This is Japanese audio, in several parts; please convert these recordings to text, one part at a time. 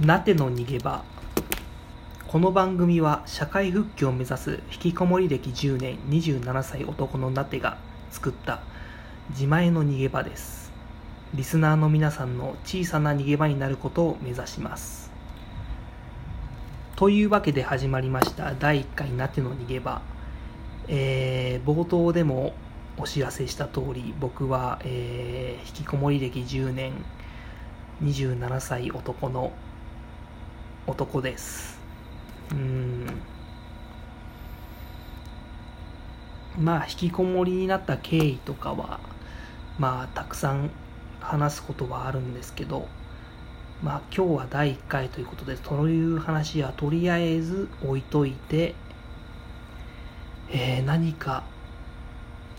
なての逃げ場。この番組は社会復帰を目指す引きこもり歴10年27歳男のなてが作った自前の逃げ場です。リスナーの皆さんの小さな逃げ場になることを目指します。というわけで始まりました第1回なての逃げ場。えー、冒頭でもお知らせした通り僕は、えー、引きこもり歴10年27歳男の男です。うん。まあ引きこもりになった経緯とかはまあたくさん話すことはあるんですけどまあ今日は第1回ということでそういう話はとりあえず置いといてえー、何か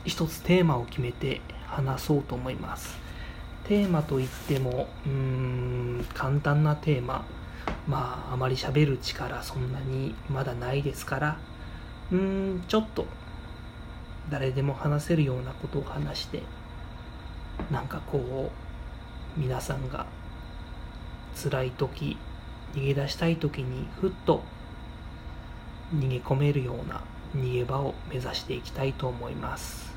一つテーマを決めて話そうと思います。テーマといってもうーん簡単なテーマ。まああまり喋る力そんなにまだないですからうーんちょっと誰でも話せるようなことを話してなんかこう皆さんが辛い時逃げ出したい時にふっと逃げ込めるような逃げ場を目指していきたいと思います。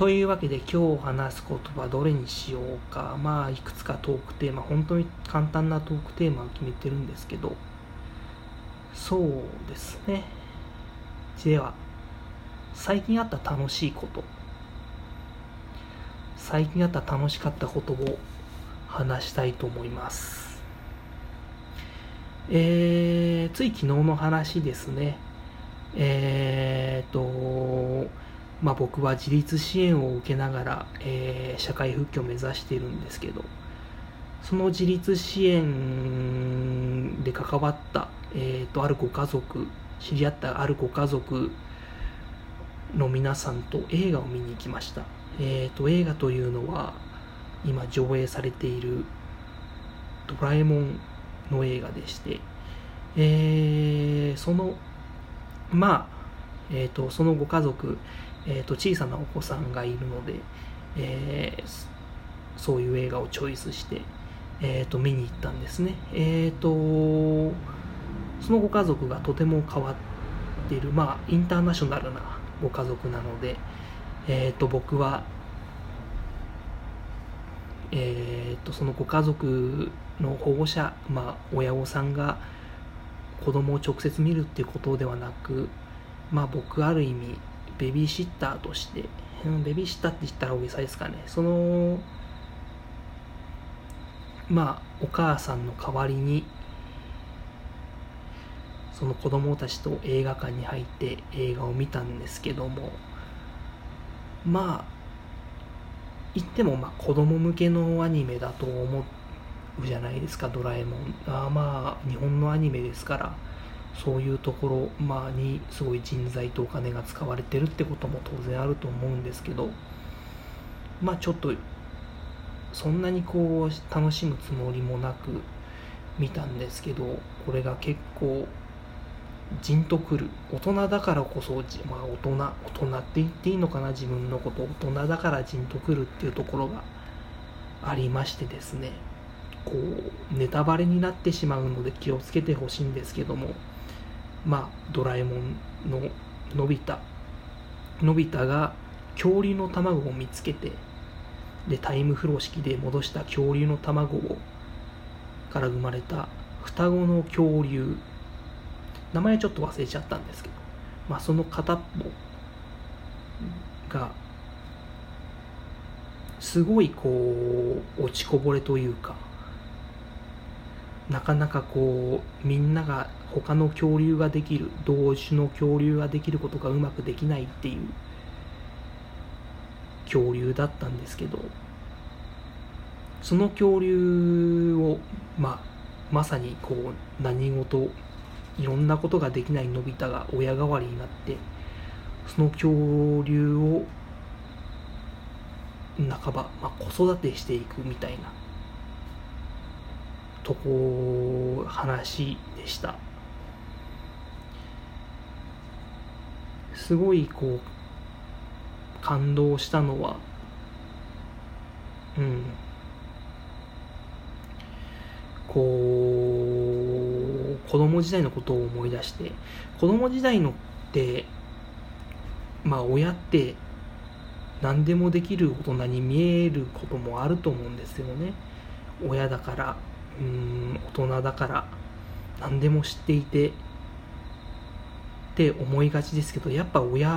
というわけで今日話す言葉どれにしようか。まあいくつかトークテーマ本当に簡単なトークテーマを決めてるんですけど。そうですね。では最近あった楽しいこと。最近あった楽しかったことを話したいと思います。えー、つい昨日の話ですね。えー、っと、まあ、僕は自立支援を受けながら、えー、社会復帰を目指しているんですけど、その自立支援で関わった、えー、っと、あるご家族、知り合ったあるご家族の皆さんと映画を見に行きました。えっと、映画というのは、今上映されているドラえもんの映画でして、えー、そのまあ、えーと、そのご家族、えーと、小さなお子さんがいるので、えー、そういう映画をチョイスして、えーと、見に行ったんですね。えーと、そのご家族がとても変わっている、まあ、インターナショナルなご家族なので、えー、と僕は、えー、とそのご家族の保護者、まあ、親御さんが、子供を直接見るっていうことではなく、まあ僕ある意味、ベビーシッターとして、うん、ベビーシッターって言ったら大げさですかね。その、まあお母さんの代わりに、その子供たちと映画館に入って映画を見たんですけども、まあ、言ってもまあ子供向けのアニメだと思って、じゃないですか、ドラえもん。あまあ、日本のアニメですから、そういうところ、まあ、にすごい人材とお金が使われてるってことも当然あると思うんですけど、まあちょっと、そんなにこう、楽しむつもりもなく見たんですけど、これが結構、じんとくる。大人だからこそ、まあ大人、大人って言っていいのかな、自分のこと。大人だからじんとくるっていうところがありましてですね。こうネタバレになってしまうので気をつけてほしいんですけどもまあドラえもんののび太のび太が恐竜の卵を見つけてでタイムフロー式で戻した恐竜の卵をから生まれた双子の恐竜。名前ちょっと忘れちゃったんですけど、まあ、その片っぽがすごいこう落ちこぼれというかなかなかこうみんなが他の恐竜ができる同種の恐竜ができることがうまくできないっていう恐竜だったんですけどその恐竜を、まあ、まさにこう何事いろんなことができないのび太が親代わりになってその恐竜を半ば、まあ、子育てしていくみたいなとこ話でした。すごいこう感動したのはうん。こう子供時代のことを思い出して子供時代のってまあ親って何でもできる大人に見えることもあると思うんですよね。親だから。うん大人だから何でも知っていてって思いがちですけどやっぱ親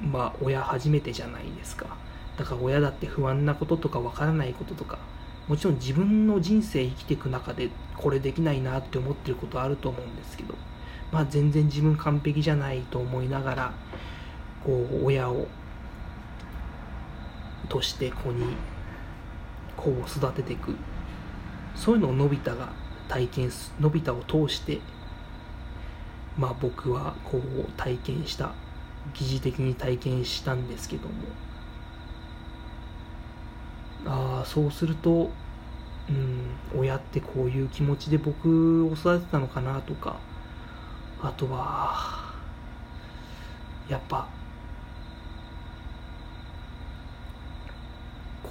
まあ親初めてじゃないですか。だから親だって不安なこととかわからないこととかもちろん自分の人生生きていく中でこれできないなって思ってることあると思うんですけどまあ全然自分完璧じゃないと思いながらこう親をとして子に子を育てていく。そういうのをのび太が体験すのび太を通してまあ僕はこう体験した疑似的に体験したんですけども。ああそうするとうん親ってこういう気持ちで僕を育てたのかなとかあとはやっぱ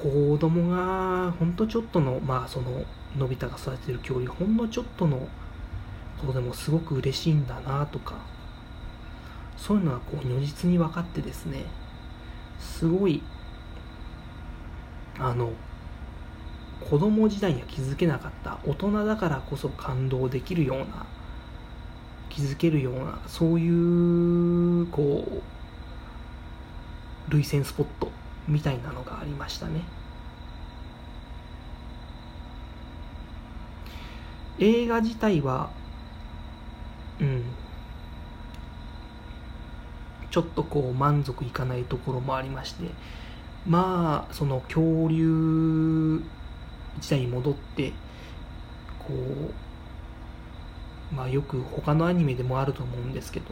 子供がほんとちょっとのまあそののび太が育ててる距離ほんのちょっとのことでもすごく嬉しいんだなとかそういうのはこう如実に分かってですねすごいあの子供時代には気づけなかった大人だからこそ感動できるような気づけるようなそういうこう涙腺スポットみたいなのがありましたね。映画自体はうん。ちょっとこう満足いかないところもありましてまあその恐竜時代に戻ってこうまあよく他のアニメでもあると思うんですけど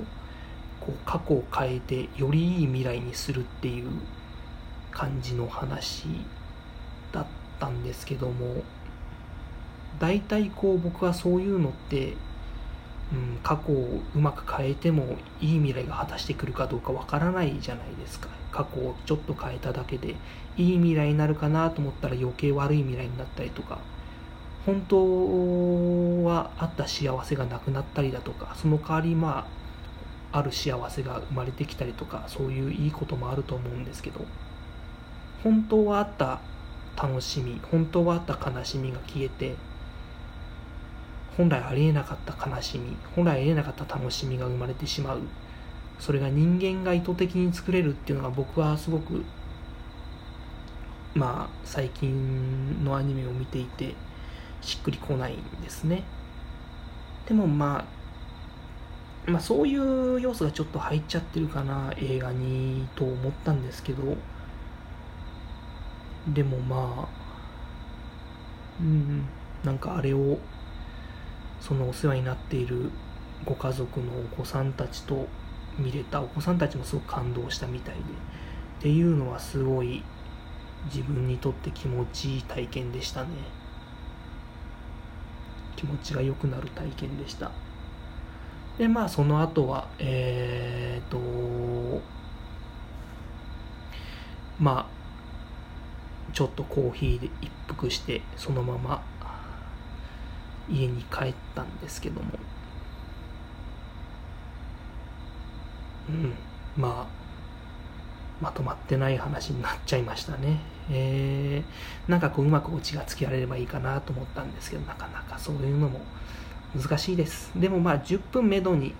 こう過去を変えてよりいい未来にするっていう感じの話だったんですけども大体こう僕はそういうのって、うん、過去をうまく変えてもいい未来が果たしてくるかどうかわからないじゃないですか。過去をちょっと変えただけでいい未来になるかなと思ったら余計悪い未来になったりとか本当はあった幸せがなくなったりだとかその代わりまあある幸せが生まれてきたりとかそういういいこともあると思うんですけど本当はあった楽しみ本当はあった悲しみが消えて本来ありえなかった悲しみ本来ありえなかった楽しみが生まれてしまう。それが人間が意図的に作れるっていうのが僕はすごくまあ最近のアニメを見ていてしっくりこないんですね。でもまあまあそういう要素がちょっと入っちゃってるかな映画にと思ったんですけどでもまあうんなんかあれをそのお世話になっているご家族のお子さんたちと見れた。お子さんたちもすごく感動したみたいで。っていうのはすごい自分にとって気持ちいい体験でしたね。気持ちが良くなる体験でした。でまあその後はえっ、とまあちょっとコーヒーで一服してそのまま家に帰ったんですけども。うん。まあまとまってない話になっちゃいましたね。えー、なんかこううまくオチがつけられればいいかなと思ったんですけどなかなかそういうのも難しいです。でもまあ10分めどに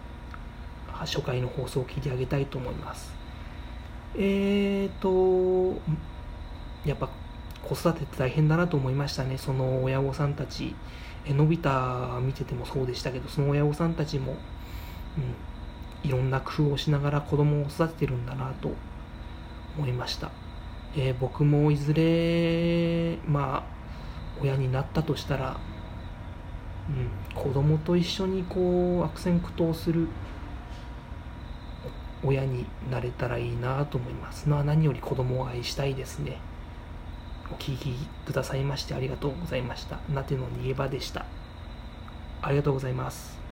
初回の放送を聞いてあげたいと思います。えーとやっぱ子育てって大変だなと思いましたね。その親御さんたち。えのび太見ててもそうでしたけどその親御さんたちも、うん、いろんな工夫をしながら子供を育ててるんだなと思いました、えー、僕もいずれまあ親になったとしたら、うん、子供と一緒にこう悪戦苦闘する親になれたらいいなと思います。まあ何より子供を愛したいですね。お聞きくださいましてありがとうございました。なての逃げ場でした。ありがとうございます。